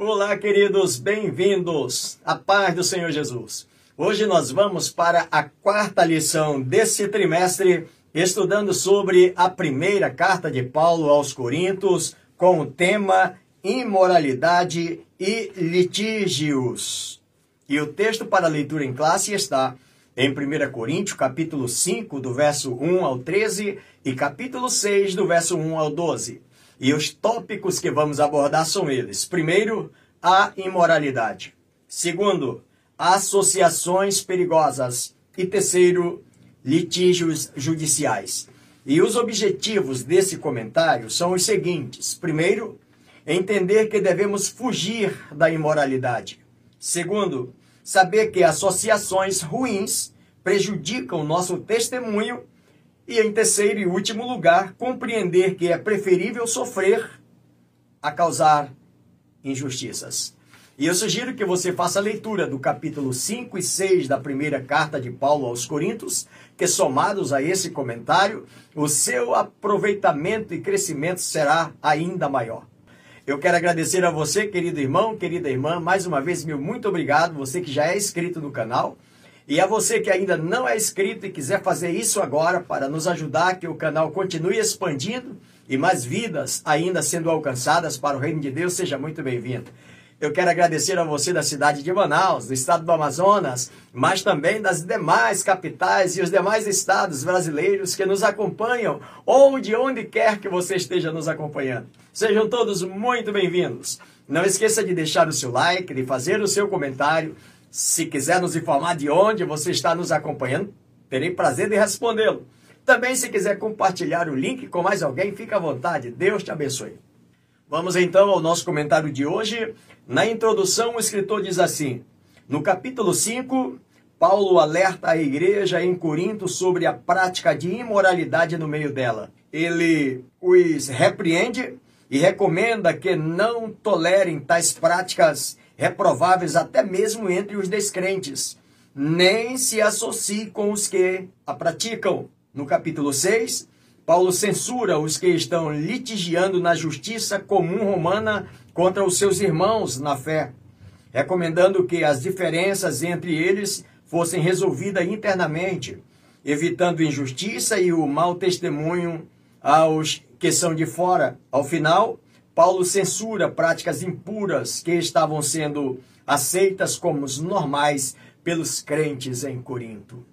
Olá, queridos, bem-vindos. A paz do Senhor Jesus. Hoje nós vamos para a quarta lição desse trimestre, estudando sobre a primeira carta de Paulo aos Coríntios, com o tema imoralidade e litígios. E o texto para leitura em classe está em 1 Coríntios, capítulo 5, do verso 1 ao 13 e capítulo 6, do verso 1 ao 12. E os tópicos que vamos abordar são eles. Primeiro, a imoralidade. Segundo, associações perigosas. E terceiro, litígios judiciais. E os objetivos desse comentário são os seguintes: primeiro, entender que devemos fugir da imoralidade. Segundo, saber que associações ruins prejudicam nosso testemunho. E, em terceiro e último lugar, compreender que é preferível sofrer a causar injustiças. E eu sugiro que você faça a leitura do capítulo 5 e 6 da primeira carta de Paulo aos Coríntios, que somados a esse comentário, o seu aproveitamento e crescimento será ainda maior. Eu quero agradecer a você, querido irmão, querida irmã, mais uma vez, meu muito obrigado, você que já é inscrito no canal. E a você que ainda não é inscrito e quiser fazer isso agora para nos ajudar que o canal continue expandindo e mais vidas ainda sendo alcançadas para o reino de Deus, seja muito bem-vindo. Eu quero agradecer a você da cidade de Manaus, do estado do Amazonas, mas também das demais capitais e os demais estados brasileiros que nos acompanham, ou de onde quer que você esteja nos acompanhando. Sejam todos muito bem-vindos. Não esqueça de deixar o seu like, de fazer o seu comentário. Se quiser nos informar de onde você está nos acompanhando, terei prazer de respondê-lo. Também, se quiser compartilhar o link com mais alguém, fique à vontade. Deus te abençoe. Vamos então ao nosso comentário de hoje. Na introdução, o escritor diz assim: No capítulo 5, Paulo alerta a igreja em Corinto sobre a prática de imoralidade no meio dela. Ele os repreende e recomenda que não tolerem tais práticas reprováveis até mesmo entre os descrentes, nem se associem com os que a praticam. No capítulo 6, Paulo censura os que estão litigiando na justiça comum romana contra os seus irmãos na fé, recomendando que as diferenças entre eles fossem resolvidas internamente, evitando injustiça e o mau testemunho aos que são de fora. Ao final, Paulo censura práticas impuras que estavam sendo aceitas como normais pelos crentes em Corinto.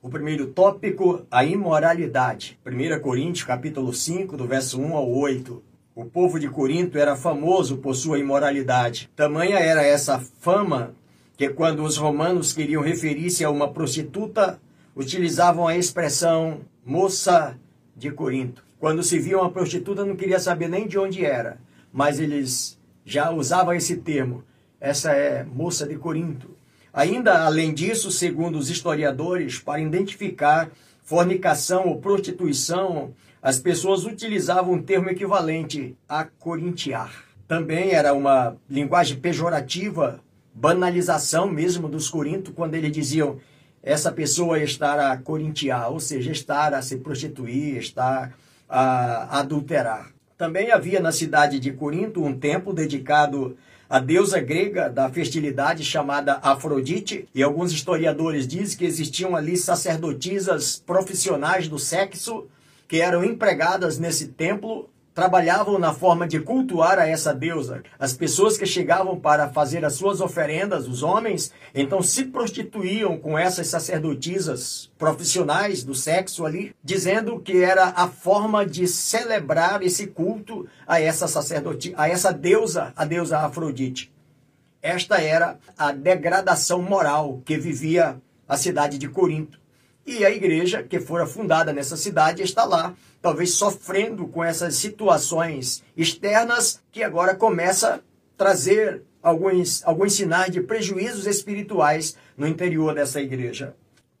O primeiro tópico, a imoralidade. 1 Coríntios, capítulo 5, do verso 1 ao 8. O povo de Corinto era famoso por sua imoralidade. Tamanha era essa fama que quando os romanos queriam referir-se a uma prostituta, utilizavam a expressão moça de Corinto. Quando se via uma prostituta, não queria saber nem de onde era, mas eles já usavam esse termo. Essa é moça de Corinto. Ainda além disso, segundo os historiadores, para identificar fornicação ou prostituição, as pessoas utilizavam um termo equivalente a corintiar. Também era uma linguagem pejorativa, banalização mesmo dos corintos, quando eles diziam essa pessoa estar a corintiar, ou seja, estar a se prostituir, estar a adulterar. Também havia na cidade de Corinto um templo dedicado à deusa grega da fertilidade chamada Afrodite, e alguns historiadores dizem que existiam ali sacerdotisas profissionais do sexo que eram empregadas nesse templo trabalhavam na forma de cultuar a essa deusa. As pessoas que chegavam para fazer as suas oferendas, os homens, então se prostituíam com essas sacerdotisas profissionais do sexo ali, dizendo que era a forma de celebrar esse culto a essa sacerdoti, a essa deusa, a deusa Afrodite. Esta era a degradação moral que vivia a cidade de Corinto. E a igreja que fora fundada nessa cidade está lá, talvez sofrendo com essas situações externas que agora começa a trazer alguns, alguns sinais de prejuízos espirituais no interior dessa igreja.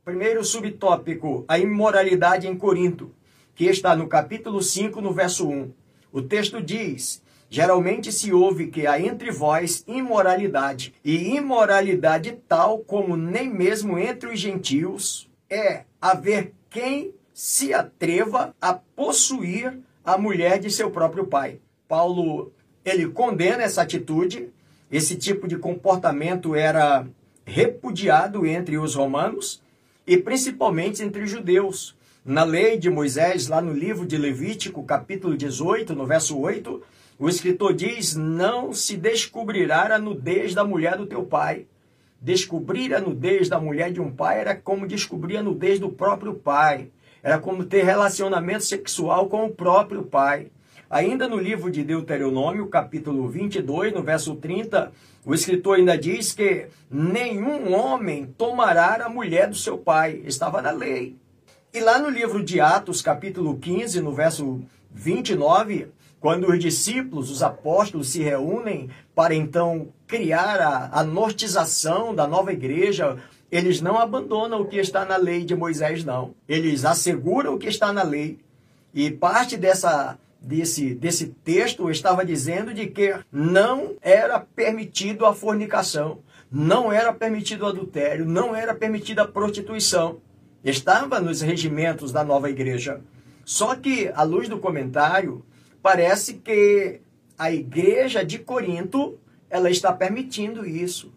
Primeiro subtópico, a imoralidade em Corinto, que está no capítulo 5, no verso 1. O texto diz: Geralmente se ouve que há entre vós imoralidade, e imoralidade tal como nem mesmo entre os gentios é haver quem se atreva a possuir a mulher de seu próprio pai. Paulo, ele condena essa atitude esse tipo de comportamento era repudiado entre os romanos e principalmente entre os judeus. Na lei de Moisés, lá no livro de Levítico, capítulo 18, no verso 8, o escritor diz: Não se descobrirá a nudez da mulher do teu pai. Descobrir a nudez da mulher de um pai era como descobrir a nudez do próprio pai. Era como ter relacionamento sexual com o próprio pai. Ainda no livro de Deuteronômio, capítulo 22, no verso 30, o escritor ainda diz que nenhum homem tomará a mulher do seu pai. Estava na lei. E lá no livro de Atos, capítulo 15, no verso 29, quando os discípulos, os apóstolos se reúnem para então criar a, a nortização da nova igreja, eles não abandonam o que está na lei de Moisés, não. Eles asseguram o que está na lei. E parte dessa desse, desse texto estava dizendo de que não era permitido a fornicação, não era permitido o adultério, não era permitida a prostituição. Estava nos regimentos da nova igreja. Só que, à luz do comentário, parece que a igreja de Corinto ela está permitindo isso.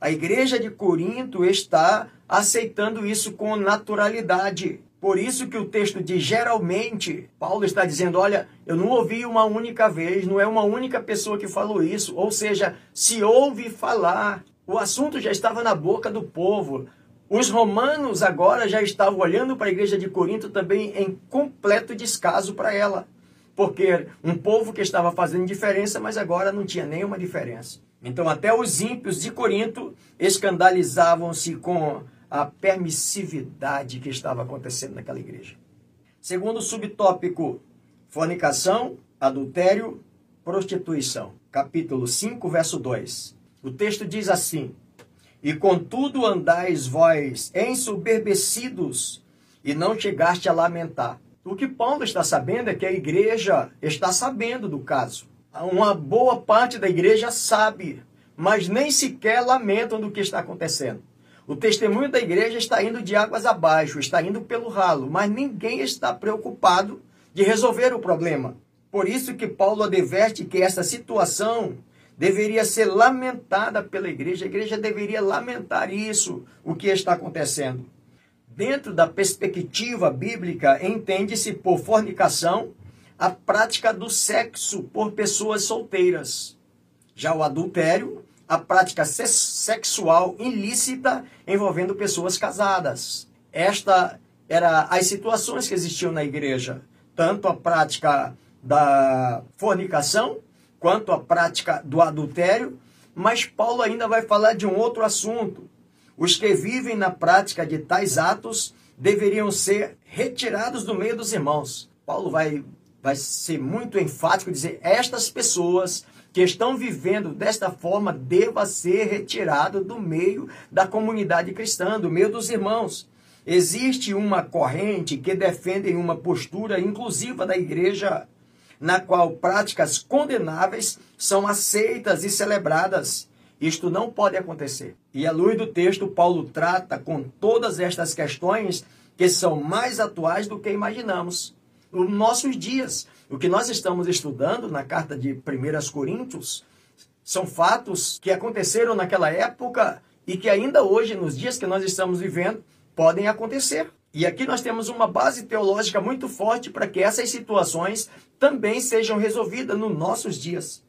A igreja de Corinto está aceitando isso com naturalidade. Por isso que o texto diz geralmente, Paulo está dizendo, olha, eu não ouvi uma única vez, não é uma única pessoa que falou isso, ou seja, se ouve falar, o assunto já estava na boca do povo. Os romanos agora já estavam olhando para a igreja de Corinto também em completo descaso para ela. Porque um povo que estava fazendo diferença, mas agora não tinha nenhuma diferença. Então, até os ímpios de Corinto escandalizavam-se com a permissividade que estava acontecendo naquela igreja. Segundo subtópico, fornicação, adultério, prostituição. Capítulo 5, verso 2. O texto diz assim: E contudo andais vós ensoberbecidos, e não chegaste a lamentar. O que Paulo está sabendo é que a igreja está sabendo do caso. Uma boa parte da igreja sabe, mas nem sequer lamentam do que está acontecendo. O testemunho da igreja está indo de águas abaixo, está indo pelo ralo, mas ninguém está preocupado de resolver o problema. Por isso que Paulo adverte que essa situação deveria ser lamentada pela igreja. A igreja deveria lamentar isso, o que está acontecendo. Dentro da perspectiva bíblica, entende-se por fornicação a prática do sexo por pessoas solteiras. Já o adultério a prática sexual ilícita envolvendo pessoas casadas. Esta era as situações que existiam na igreja, tanto a prática da fornicação quanto a prática do adultério, mas Paulo ainda vai falar de um outro assunto. Os que vivem na prática de tais atos deveriam ser retirados do meio dos irmãos. Paulo vai, vai ser muito enfático dizer: estas pessoas que estão vivendo desta forma deva ser retirado do meio da comunidade cristã, do meio dos irmãos. Existe uma corrente que defende uma postura inclusiva da igreja, na qual práticas condenáveis são aceitas e celebradas. Isto não pode acontecer. E à luz do texto, Paulo trata com todas estas questões que são mais atuais do que imaginamos. Nos nossos dias, o que nós estamos estudando na carta de 1 Coríntios são fatos que aconteceram naquela época e que ainda hoje, nos dias que nós estamos vivendo, podem acontecer. E aqui nós temos uma base teológica muito forte para que essas situações também sejam resolvidas nos nossos dias.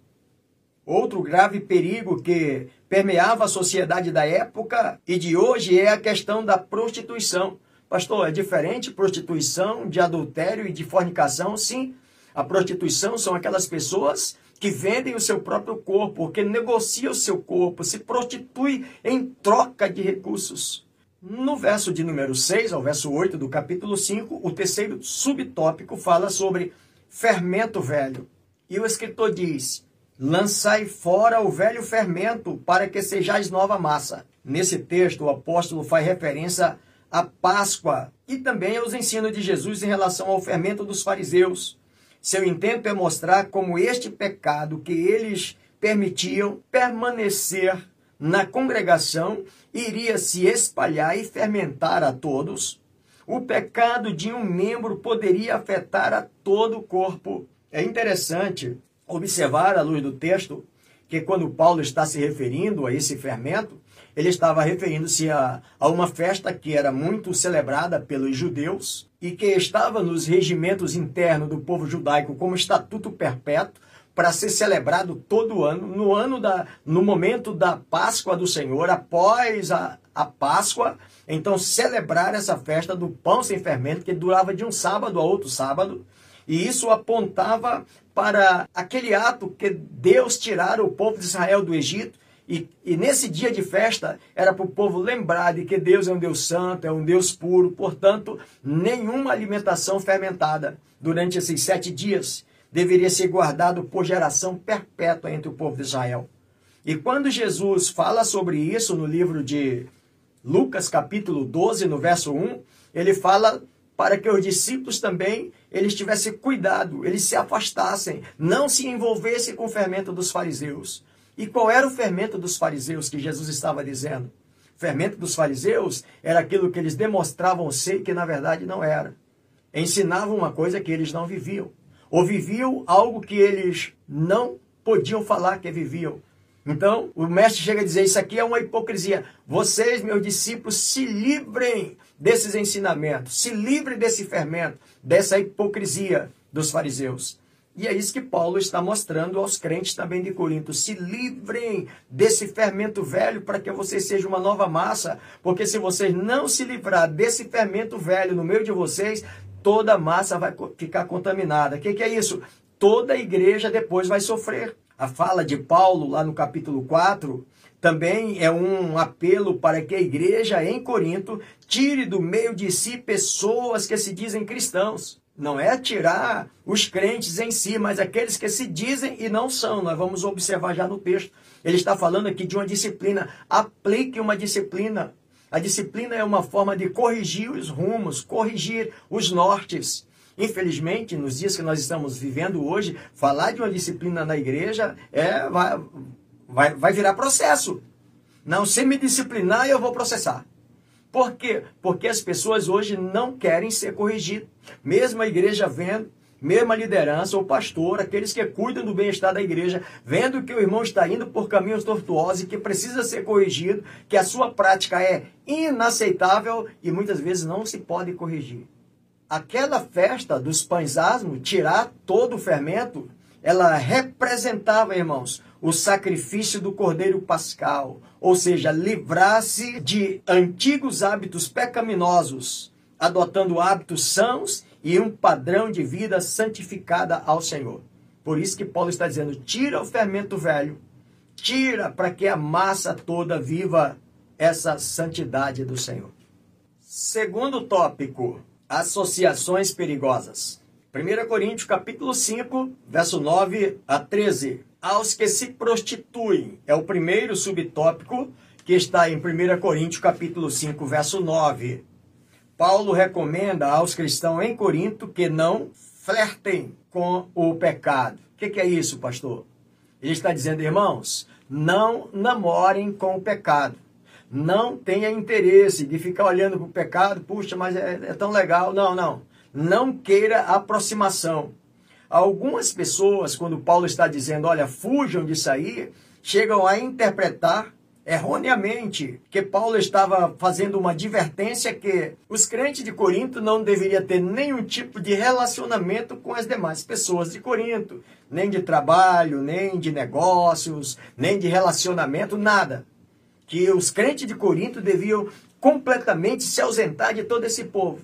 Outro grave perigo que permeava a sociedade da época e de hoje é a questão da prostituição. Pastor, é diferente prostituição de adultério e de fornicação? Sim, a prostituição são aquelas pessoas que vendem o seu próprio corpo, que negociam o seu corpo, se prostituem em troca de recursos. No verso de número 6 ao verso 8 do capítulo 5, o terceiro subtópico fala sobre fermento velho. E o escritor diz: Lançai fora o velho fermento, para que sejais nova massa. Nesse texto, o apóstolo faz referência à Páscoa e também aos ensinos de Jesus em relação ao fermento dos fariseus. Seu intento é mostrar como este pecado que eles permitiam permanecer na congregação iria se espalhar e fermentar a todos. O pecado de um membro poderia afetar a todo o corpo. É interessante observar, à luz do texto, que quando Paulo está se referindo a esse fermento, ele estava referindo-se a, a uma festa que era muito celebrada pelos judeus e que estava nos regimentos internos do povo judaico como estatuto perpétuo para ser celebrado todo ano, no ano da, no momento da Páscoa do Senhor, após a, a Páscoa, então celebrar essa festa do pão sem fermento, que durava de um sábado a outro sábado, e isso apontava para aquele ato que Deus tirara o povo de Israel do Egito e, e, nesse dia de festa era para o povo lembrar de que Deus é um Deus santo, é um Deus puro, portanto, nenhuma alimentação fermentada durante esses sete dias deveria ser guardado por geração perpétua entre o povo de Israel. E quando Jesus fala sobre isso no livro de Lucas, capítulo 12, no verso 1, ele fala para que os discípulos também eles tivessem cuidado, eles se afastassem, não se envolvessem com o fermento dos fariseus. E qual era o fermento dos fariseus que Jesus estava dizendo? O fermento dos fariseus era aquilo que eles demonstravam ser que na verdade não era. Ensinavam uma coisa que eles não viviam. Ou viviam algo que eles não podiam falar que viviam. Então, o mestre chega a dizer: Isso aqui é uma hipocrisia. Vocês, meus discípulos, se livrem desses ensinamentos, se livrem desse fermento, dessa hipocrisia dos fariseus. E é isso que Paulo está mostrando aos crentes também de Corinto. Se livrem desse fermento velho para que vocês sejam uma nova massa. Porque se vocês não se livrar desse fermento velho no meio de vocês, toda massa vai ficar contaminada. O que, que é isso? Toda igreja depois vai sofrer. A fala de Paulo, lá no capítulo 4, também é um apelo para que a igreja em Corinto tire do meio de si pessoas que se dizem cristãos. Não é tirar os crentes em si, mas aqueles que se dizem e não são. Nós vamos observar já no texto. Ele está falando aqui de uma disciplina. Aplique uma disciplina. A disciplina é uma forma de corrigir os rumos, corrigir os nortes. Infelizmente, nos dias que nós estamos vivendo hoje, falar de uma disciplina na igreja é vai, vai, vai virar processo. Não, se me disciplinar, eu vou processar. Por quê? Porque as pessoas hoje não querem ser corrigidas. Mesmo a igreja vendo, mesmo a liderança, o pastor, aqueles que cuidam do bem-estar da igreja, vendo que o irmão está indo por caminhos tortuosos e que precisa ser corrigido, que a sua prática é inaceitável e muitas vezes não se pode corrigir. Aquela festa dos pães asmos, tirar todo o fermento, ela representava, irmãos, o sacrifício do cordeiro pascal, ou seja, livrar-se de antigos hábitos pecaminosos, adotando hábitos sãos e um padrão de vida santificada ao Senhor. Por isso que Paulo está dizendo: tira o fermento velho, tira para que a massa toda viva essa santidade do Senhor. Segundo tópico, associações perigosas. 1 Coríntios capítulo 5, verso 9 a 13 aos que se prostituem. É o primeiro subtópico que está em 1 Coríntios capítulo 5, verso 9. Paulo recomenda aos cristãos em Corinto que não flertem com o pecado. O que, que é isso, pastor? Ele está dizendo, irmãos, não namorem com o pecado. Não tenha interesse de ficar olhando para o pecado, puxa, mas é, é tão legal. Não, não. Não queira aproximação. Algumas pessoas, quando Paulo está dizendo, olha, fujam disso aí, chegam a interpretar erroneamente que Paulo estava fazendo uma advertência que os crentes de Corinto não deveriam ter nenhum tipo de relacionamento com as demais pessoas de Corinto, nem de trabalho, nem de negócios, nem de relacionamento, nada. Que os crentes de Corinto deviam completamente se ausentar de todo esse povo.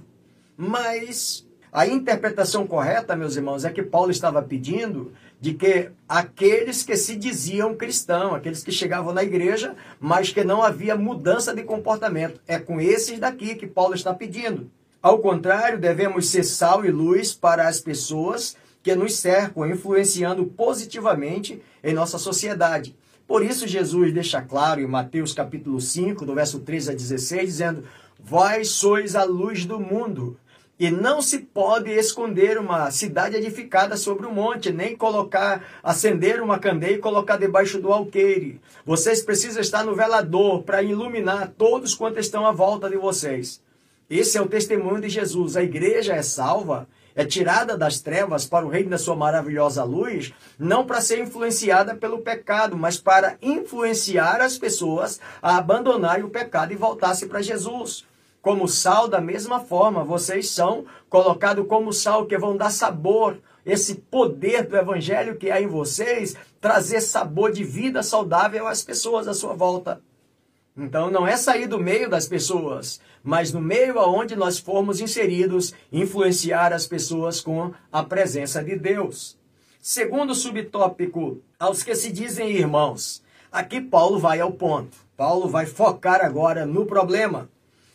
Mas a interpretação correta, meus irmãos, é que Paulo estava pedindo de que aqueles que se diziam cristãos, aqueles que chegavam na igreja, mas que não havia mudança de comportamento, é com esses daqui que Paulo está pedindo. Ao contrário, devemos ser sal e luz para as pessoas que nos cercam, influenciando positivamente em nossa sociedade. Por isso Jesus deixa claro em Mateus capítulo 5, do verso 13 a 16, dizendo: Vós sois a luz do mundo. E não se pode esconder uma cidade edificada sobre um monte, nem colocar, acender uma candeia e colocar debaixo do alqueire. Vocês precisam estar no velador para iluminar todos quantos estão à volta de vocês. Esse é o testemunho de Jesus. A igreja é salva é tirada das trevas para o reino da sua maravilhosa luz, não para ser influenciada pelo pecado, mas para influenciar as pessoas a abandonarem o pecado e voltar-se para Jesus. Como sal, da mesma forma, vocês são colocados como sal, que vão dar sabor, esse poder do evangelho que há em vocês, trazer sabor de vida saudável às pessoas à sua volta. Então não é sair do meio das pessoas, mas no meio aonde nós formos inseridos, influenciar as pessoas com a presença de Deus. Segundo subtópico, aos que se dizem irmãos. Aqui Paulo vai ao ponto. Paulo vai focar agora no problema.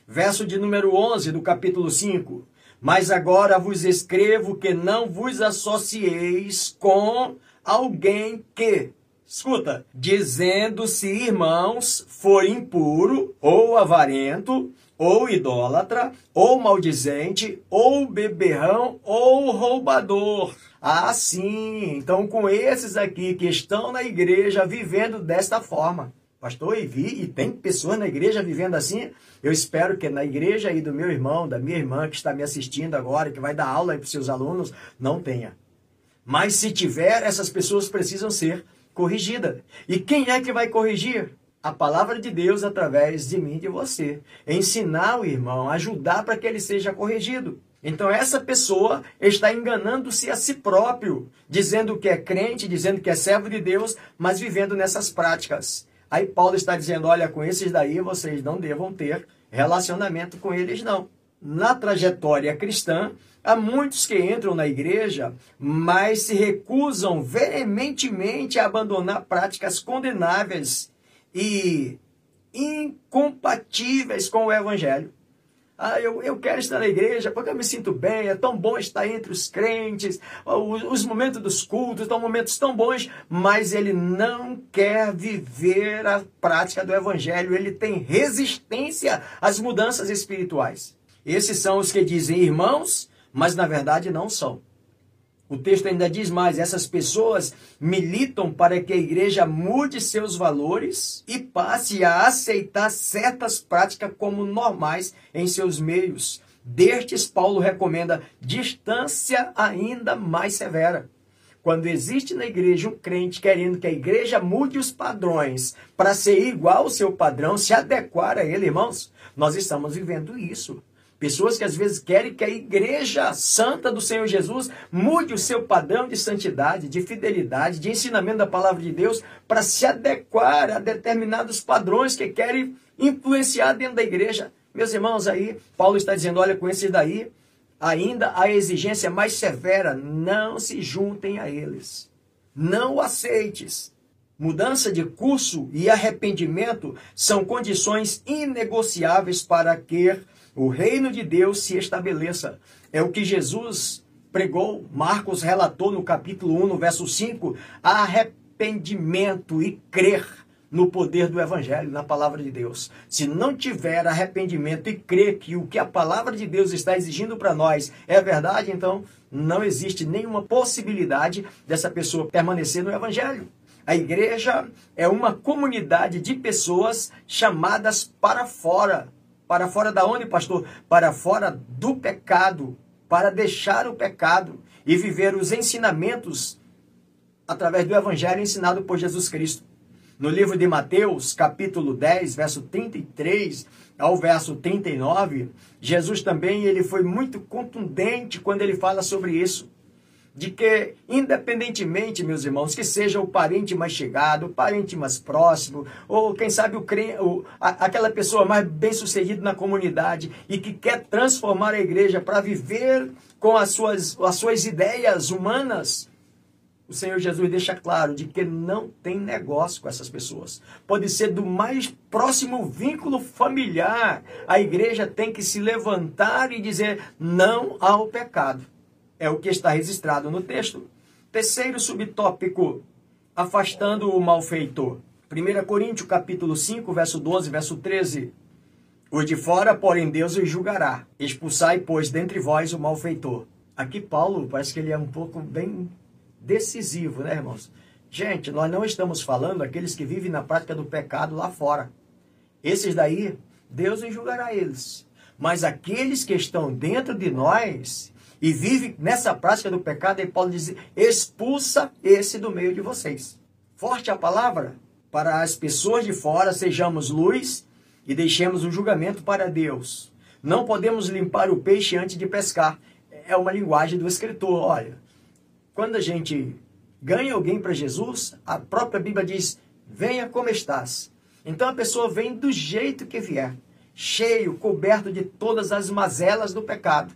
Verso de número 11 do capítulo 5. Mas agora vos escrevo que não vos associeis com alguém que Escuta, dizendo-se irmãos, for impuro, ou avarento, ou idólatra, ou maldizente, ou beberrão, ou roubador. Ah, sim. Então, com esses aqui que estão na igreja vivendo desta forma. Pastor, e vi, e tem pessoas na igreja vivendo assim. Eu espero que na igreja aí do meu irmão, da minha irmã que está me assistindo agora, que vai dar aula aí para os seus alunos, não tenha. Mas se tiver, essas pessoas precisam ser corrigida. E quem é que vai corrigir? A palavra de Deus através de mim e de você. Ensinar o irmão, ajudar para que ele seja corrigido. Então essa pessoa está enganando-se a si próprio, dizendo que é crente, dizendo que é servo de Deus, mas vivendo nessas práticas. Aí Paulo está dizendo: olha, com esses daí vocês não devam ter relacionamento com eles, não. Na trajetória cristã, Há muitos que entram na igreja, mas se recusam veementemente a abandonar práticas condenáveis e incompatíveis com o evangelho. Ah, eu, eu quero estar na igreja porque eu me sinto bem, é tão bom estar entre os crentes, os, os momentos dos cultos são momentos tão bons, mas ele não quer viver a prática do evangelho, ele tem resistência às mudanças espirituais. Esses são os que dizem, irmãos, mas na verdade não são. O texto ainda diz mais: essas pessoas militam para que a igreja mude seus valores e passe a aceitar certas práticas como normais em seus meios. Destes, Paulo recomenda distância ainda mais severa. Quando existe na igreja um crente querendo que a igreja mude os padrões para ser igual ao seu padrão, se adequar a ele, irmãos, nós estamos vivendo isso. Pessoas que às vezes querem que a igreja santa do Senhor Jesus mude o seu padrão de santidade, de fidelidade, de ensinamento da palavra de Deus para se adequar a determinados padrões que querem influenciar dentro da igreja. Meus irmãos, aí Paulo está dizendo: olha, com esses daí, ainda a exigência mais severa, não se juntem a eles. Não o aceites. Mudança de curso e arrependimento são condições inegociáveis para que o reino de Deus se estabeleça. É o que Jesus pregou, Marcos relatou no capítulo 1, no verso 5, arrependimento e crer no poder do evangelho, na palavra de Deus. Se não tiver arrependimento e crer que o que a palavra de Deus está exigindo para nós é verdade, então não existe nenhuma possibilidade dessa pessoa permanecer no evangelho. A igreja é uma comunidade de pessoas chamadas para fora para fora da onde, pastor? Para fora do pecado, para deixar o pecado e viver os ensinamentos através do evangelho ensinado por Jesus Cristo. No livro de Mateus, capítulo 10, verso 33 ao verso 39, Jesus também ele foi muito contundente quando ele fala sobre isso de que, independentemente, meus irmãos, que seja o parente mais chegado, o parente mais próximo, ou quem sabe o, o a, aquela pessoa mais bem sucedida na comunidade e que quer transformar a igreja para viver com as suas, as suas ideias humanas, o Senhor Jesus deixa claro de que não tem negócio com essas pessoas. Pode ser do mais próximo vínculo familiar. A igreja tem que se levantar e dizer não ao pecado. É o que está registrado no texto. Terceiro subtópico, afastando o malfeitor. 1 Coríntios capítulo 5, verso 12, verso 13. Os de fora, porém, Deus os julgará. Expulsai, pois, dentre vós o malfeitor. Aqui Paulo parece que ele é um pouco bem decisivo, né, irmãos? Gente, nós não estamos falando aqueles que vivem na prática do pecado lá fora. Esses daí, Deus os julgará eles. Mas aqueles que estão dentro de nós, e vive nessa prática do pecado, e Paulo diz: expulsa esse do meio de vocês. Forte a palavra para as pessoas de fora, sejamos luz e deixemos o julgamento para Deus. Não podemos limpar o peixe antes de pescar. É uma linguagem do escritor. Olha, quando a gente ganha alguém para Jesus, a própria Bíblia diz: venha como estás. Então a pessoa vem do jeito que vier, cheio, coberto de todas as mazelas do pecado.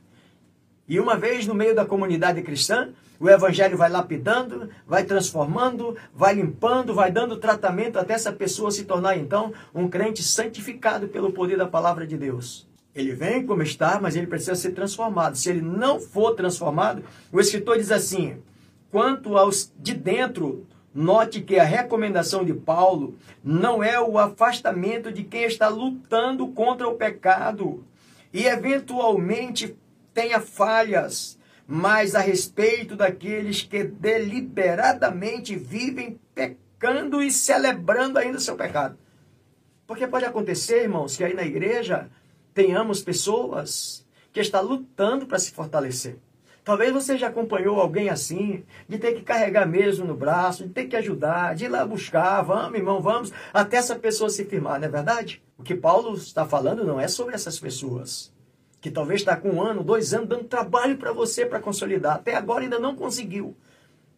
E uma vez no meio da comunidade cristã, o evangelho vai lapidando, vai transformando, vai limpando, vai dando tratamento até essa pessoa se tornar então um crente santificado pelo poder da palavra de Deus. Ele vem como está, mas ele precisa ser transformado. Se ele não for transformado, o escritor diz assim: quanto aos de dentro, note que a recomendação de Paulo não é o afastamento de quem está lutando contra o pecado e eventualmente tenha falhas, mas a respeito daqueles que deliberadamente vivem pecando e celebrando ainda o seu pecado. Porque pode acontecer, irmãos, que aí na igreja tenhamos pessoas que estão lutando para se fortalecer. Talvez você já acompanhou alguém assim, de ter que carregar mesmo no braço, de ter que ajudar, de ir lá buscar, vamos, irmão, vamos, até essa pessoa se firmar, não é verdade? O que Paulo está falando não é sobre essas pessoas que talvez está com um ano, dois anos, dando trabalho para você para consolidar. Até agora ainda não conseguiu.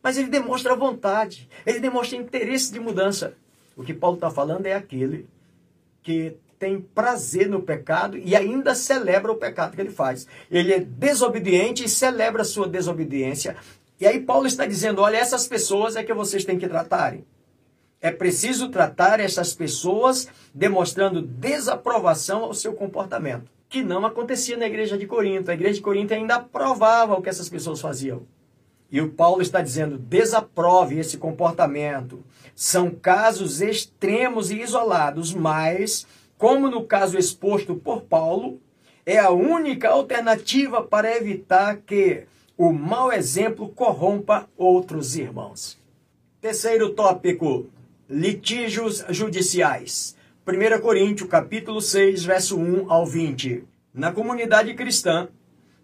Mas ele demonstra vontade, ele demonstra interesse de mudança. O que Paulo está falando é aquele que tem prazer no pecado e ainda celebra o pecado que ele faz. Ele é desobediente e celebra a sua desobediência. E aí Paulo está dizendo: olha, essas pessoas é que vocês têm que tratarem. É preciso tratar essas pessoas demonstrando desaprovação ao seu comportamento que não acontecia na igreja de Corinto. A igreja de Corinto ainda aprovava o que essas pessoas faziam. E o Paulo está dizendo: desaprove esse comportamento. São casos extremos e isolados, mas, como no caso exposto por Paulo, é a única alternativa para evitar que o mau exemplo corrompa outros irmãos. Terceiro tópico: litígios judiciais. 1 Coríntios, capítulo 6, verso 1 ao 20. Na comunidade cristã,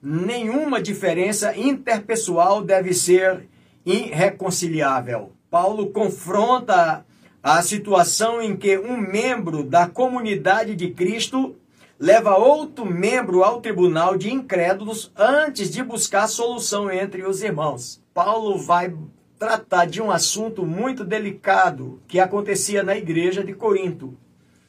nenhuma diferença interpessoal deve ser irreconciliável. Paulo confronta a situação em que um membro da comunidade de Cristo leva outro membro ao tribunal de incrédulos antes de buscar solução entre os irmãos. Paulo vai tratar de um assunto muito delicado que acontecia na igreja de Corinto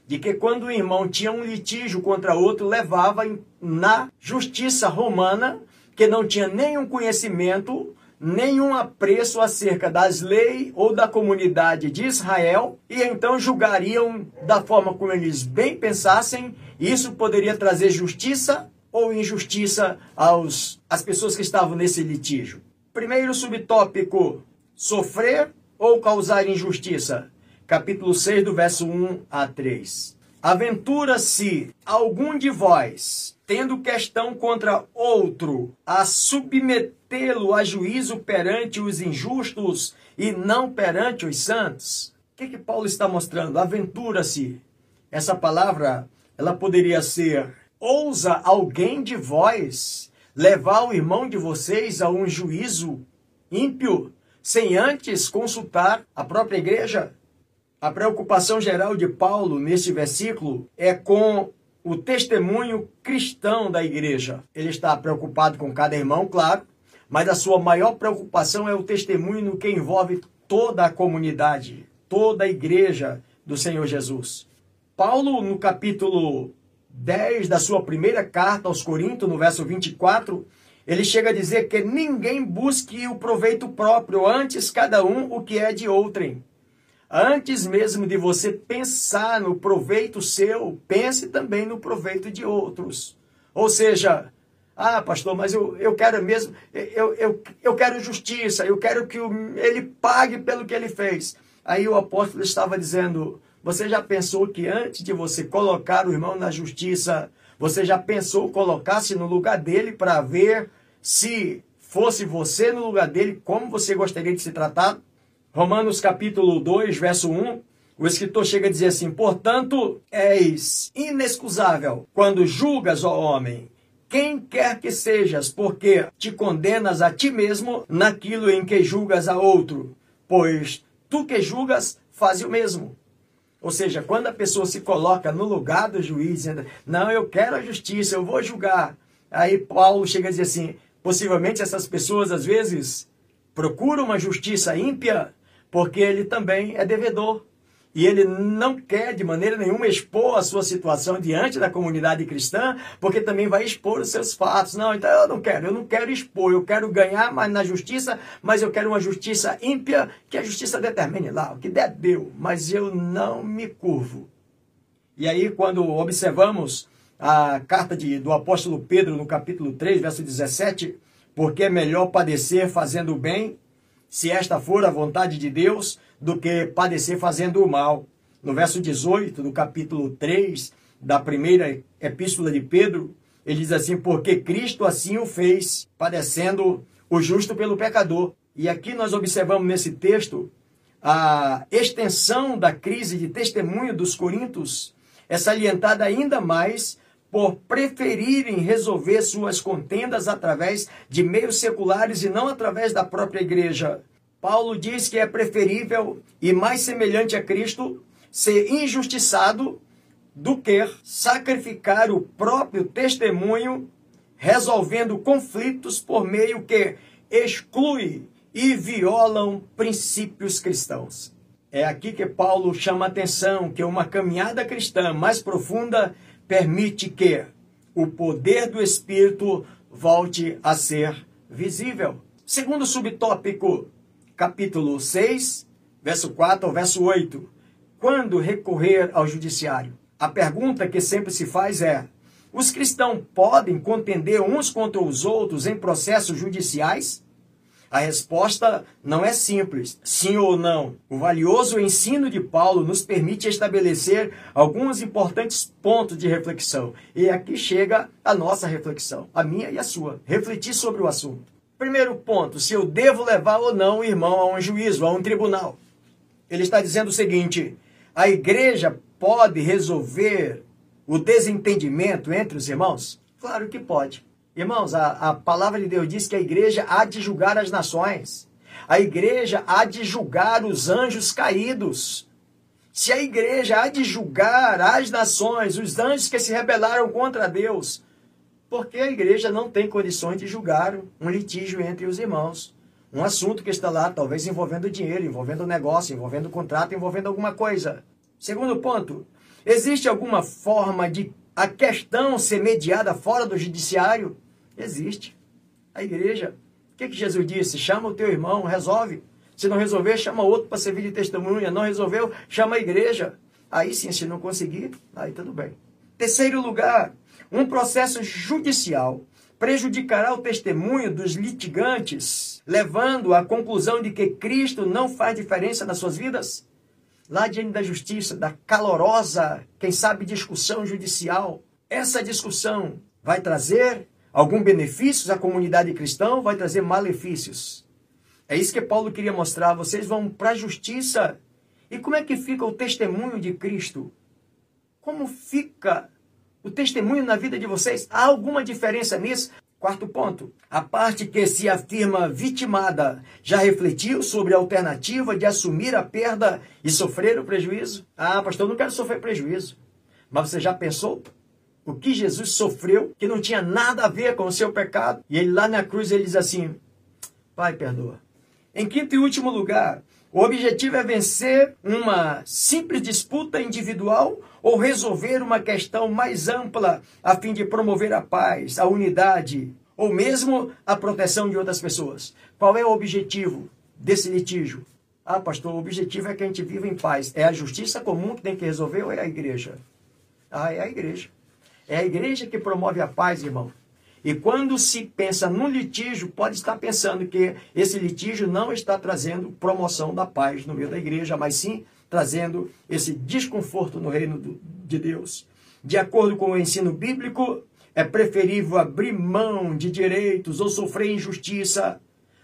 de que quando o irmão tinha um litígio contra outro, levava na justiça romana, que não tinha nenhum conhecimento, nenhum apreço acerca das leis ou da comunidade de Israel, e então julgariam da forma como eles bem pensassem, e isso poderia trazer justiça ou injustiça aos as pessoas que estavam nesse litígio. Primeiro subtópico: sofrer ou causar injustiça capítulo 6, do verso 1 a 3. Aventura-se algum de vós, tendo questão contra outro, a submetê-lo a juízo perante os injustos e não perante os santos? O que, que Paulo está mostrando? Aventura-se. Essa palavra, ela poderia ser: ousa alguém de vós levar o irmão de vocês a um juízo ímpio, sem antes consultar a própria igreja? A preocupação geral de Paulo neste versículo é com o testemunho cristão da igreja. Ele está preocupado com cada irmão, claro, mas a sua maior preocupação é o testemunho no que envolve toda a comunidade, toda a igreja do Senhor Jesus. Paulo, no capítulo 10 da sua primeira carta aos Coríntios, no verso 24, ele chega a dizer que ninguém busque o proveito próprio, antes cada um o que é de outrem. Antes mesmo de você pensar no proveito seu, pense também no proveito de outros. Ou seja, ah, pastor, mas eu, eu quero mesmo, eu, eu, eu quero justiça, eu quero que ele pague pelo que ele fez. Aí o apóstolo estava dizendo: você já pensou que antes de você colocar o irmão na justiça, você já pensou colocar-se no lugar dele para ver se fosse você no lugar dele, como você gostaria de ser tratado? Romanos capítulo 2, verso 1, o escritor chega a dizer assim: Portanto, és inexcusável quando julgas, ó homem, quem quer que sejas, porque te condenas a ti mesmo naquilo em que julgas a outro, pois tu que julgas, faz o mesmo. Ou seja, quando a pessoa se coloca no lugar do juiz, dizendo, não, eu quero a justiça, eu vou julgar. Aí Paulo chega a dizer assim, possivelmente essas pessoas às vezes procuram uma justiça ímpia porque ele também é devedor e ele não quer de maneira nenhuma expor a sua situação diante da comunidade cristã, porque também vai expor os seus fatos. Não, então eu não quero, eu não quero expor, eu quero ganhar mais na justiça, mas eu quero uma justiça ímpia, que a justiça determine lá, o que der, deu, mas eu não me curvo. E aí, quando observamos a carta de, do apóstolo Pedro, no capítulo 3, verso 17, porque é melhor padecer fazendo o bem, se esta for a vontade de Deus, do que padecer fazendo o mal. No verso 18 do capítulo 3 da primeira epístola de Pedro, ele diz assim: Porque Cristo assim o fez, padecendo o justo pelo pecador. E aqui nós observamos nesse texto a extensão da crise de testemunho dos coríntios é salientada ainda mais por preferirem resolver suas contendas através de meios seculares e não através da própria igreja. Paulo diz que é preferível e mais semelhante a Cristo ser injustiçado do que sacrificar o próprio testemunho, resolvendo conflitos por meio que exclui e violam princípios cristãos. É aqui que Paulo chama a atenção que uma caminhada cristã mais profunda permite que o poder do Espírito volte a ser visível. Segundo subtópico, capítulo 6, verso 4 ao verso 8. Quando recorrer ao judiciário? A pergunta que sempre se faz é: os cristãos podem contender uns contra os outros em processos judiciais? A resposta não é simples, sim ou não. O valioso ensino de Paulo nos permite estabelecer alguns importantes pontos de reflexão. E aqui chega a nossa reflexão, a minha e a sua. Refletir sobre o assunto. Primeiro ponto, se eu devo levar ou não o irmão a um juízo, a um tribunal. Ele está dizendo o seguinte: a igreja pode resolver o desentendimento entre os irmãos? Claro que pode. Irmãos, a, a palavra de Deus diz que a igreja há de julgar as nações. A igreja há de julgar os anjos caídos. Se a igreja há de julgar as nações, os anjos que se rebelaram contra Deus, porque a igreja não tem condições de julgar um litígio entre os irmãos. Um assunto que está lá, talvez envolvendo dinheiro, envolvendo negócio, envolvendo contrato, envolvendo alguma coisa. Segundo ponto, existe alguma forma de a questão ser mediada fora do judiciário? Existe. A igreja. O que, que Jesus disse? Chama o teu irmão, resolve. Se não resolver, chama outro para servir de testemunha. Não resolveu, chama a igreja. Aí sim, se não conseguir, aí tudo bem. Terceiro lugar, um processo judicial prejudicará o testemunho dos litigantes, levando à conclusão de que Cristo não faz diferença nas suas vidas? Lá diante da justiça, da calorosa, quem sabe, discussão judicial, essa discussão vai trazer algum benefício à comunidade cristã, vai trazer malefícios. É isso que Paulo queria mostrar. Vocês vão para a justiça. E como é que fica o testemunho de Cristo? Como fica o testemunho na vida de vocês? Há alguma diferença nisso? Quarto ponto. A parte que se afirma vitimada já refletiu sobre a alternativa de assumir a perda e sofrer o prejuízo? Ah, pastor, eu não quero sofrer prejuízo. Mas você já pensou o que Jesus sofreu, que não tinha nada a ver com o seu pecado? E ele lá na cruz ele diz assim: Pai, perdoa. Em quinto e último lugar, o objetivo é vencer uma simples disputa individual ou resolver uma questão mais ampla a fim de promover a paz, a unidade ou mesmo a proteção de outras pessoas. Qual é o objetivo desse litígio? Ah, pastor, o objetivo é que a gente viva em paz. É a justiça comum que tem que resolver ou é a igreja? Ah, é a igreja. É a igreja que promove a paz, irmão. E quando se pensa no litígio, pode estar pensando que esse litígio não está trazendo promoção da paz no meio da igreja, mas sim trazendo esse desconforto no reino de Deus. De acordo com o ensino bíblico, é preferível abrir mão de direitos ou sofrer injustiça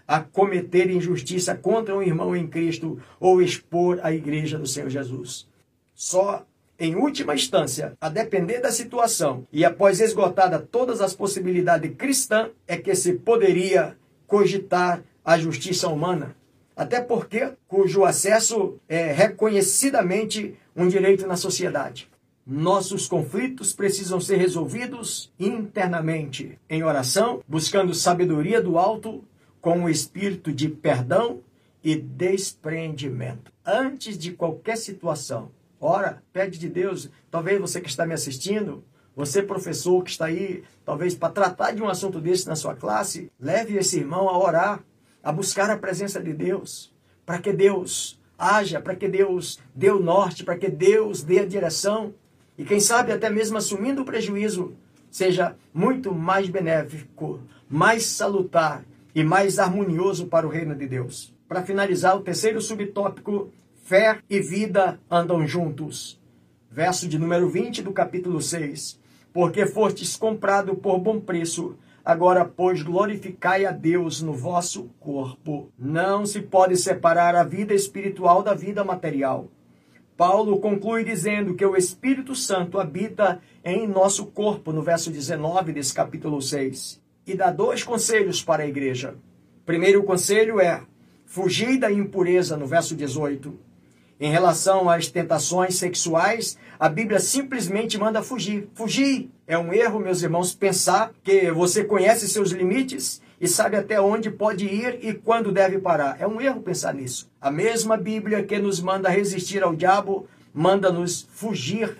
a cometer injustiça contra um irmão em Cristo ou expor a igreja do Senhor Jesus. Só Em última instância, a depender da situação e após esgotada todas as possibilidades cristãs, é que se poderia cogitar a justiça humana. Até porque cujo acesso é reconhecidamente um direito na sociedade. Nossos conflitos precisam ser resolvidos internamente, em oração, buscando sabedoria do alto, com o espírito de perdão e desprendimento. Antes de qualquer situação, ora, pede de Deus, talvez você que está me assistindo, você professor que está aí, talvez para tratar de um assunto desse na sua classe, leve esse irmão a orar, a buscar a presença de Deus, para que Deus haja, para que Deus dê o norte, para que Deus dê a direção e quem sabe até mesmo assumindo o prejuízo, seja muito mais benéfico, mais salutar e mais harmonioso para o reino de Deus. Para finalizar, o terceiro subtópico, fé e vida andam juntos. Verso de número 20 do capítulo 6. Porque fostes comprado por bom preço, agora, pois, glorificai a Deus no vosso corpo. Não se pode separar a vida espiritual da vida material. Paulo conclui dizendo que o Espírito Santo habita em nosso corpo, no verso 19 desse capítulo 6. E dá dois conselhos para a igreja. Primeiro conselho é fugir da impureza, no verso 18. Em relação às tentações sexuais, a Bíblia simplesmente manda fugir. Fugir é um erro, meus irmãos, pensar que você conhece seus limites e sabe até onde pode ir e quando deve parar. É um erro pensar nisso. A mesma Bíblia que nos manda resistir ao diabo, manda-nos fugir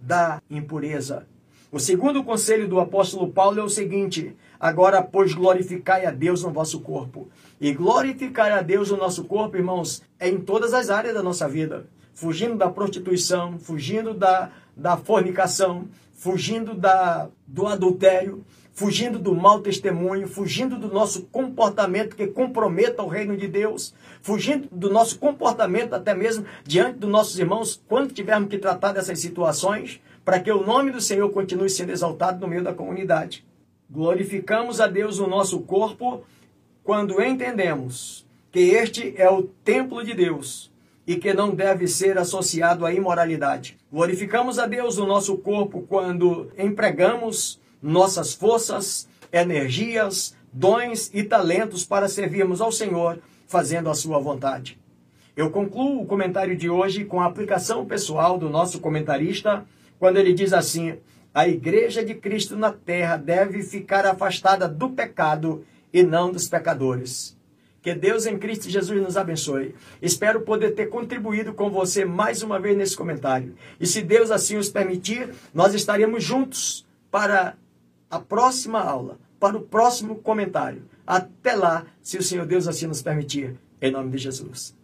da impureza. O segundo conselho do apóstolo Paulo é o seguinte: agora, pois, glorificai a Deus no vosso corpo. E glorificar a Deus no nosso corpo, irmãos, é em todas as áreas da nossa vida. Fugindo da prostituição, fugindo da, da fornicação, fugindo da, do adultério, fugindo do mau testemunho, fugindo do nosso comportamento que comprometa o reino de Deus, fugindo do nosso comportamento até mesmo diante dos nossos irmãos, quando tivermos que tratar dessas situações, para que o nome do Senhor continue sendo exaltado no meio da comunidade. Glorificamos a Deus no nosso corpo quando entendemos que este é o templo de Deus e que não deve ser associado à imoralidade. Glorificamos a Deus no nosso corpo quando empregamos nossas forças, energias, dons e talentos para servirmos ao Senhor, fazendo a sua vontade. Eu concluo o comentário de hoje com a aplicação pessoal do nosso comentarista, quando ele diz assim: a igreja de Cristo na terra deve ficar afastada do pecado e não dos pecadores. Que Deus em Cristo Jesus nos abençoe. Espero poder ter contribuído com você mais uma vez nesse comentário. E se Deus assim os permitir, nós estaremos juntos para a próxima aula, para o próximo comentário. Até lá, se o Senhor Deus assim nos permitir, em nome de Jesus.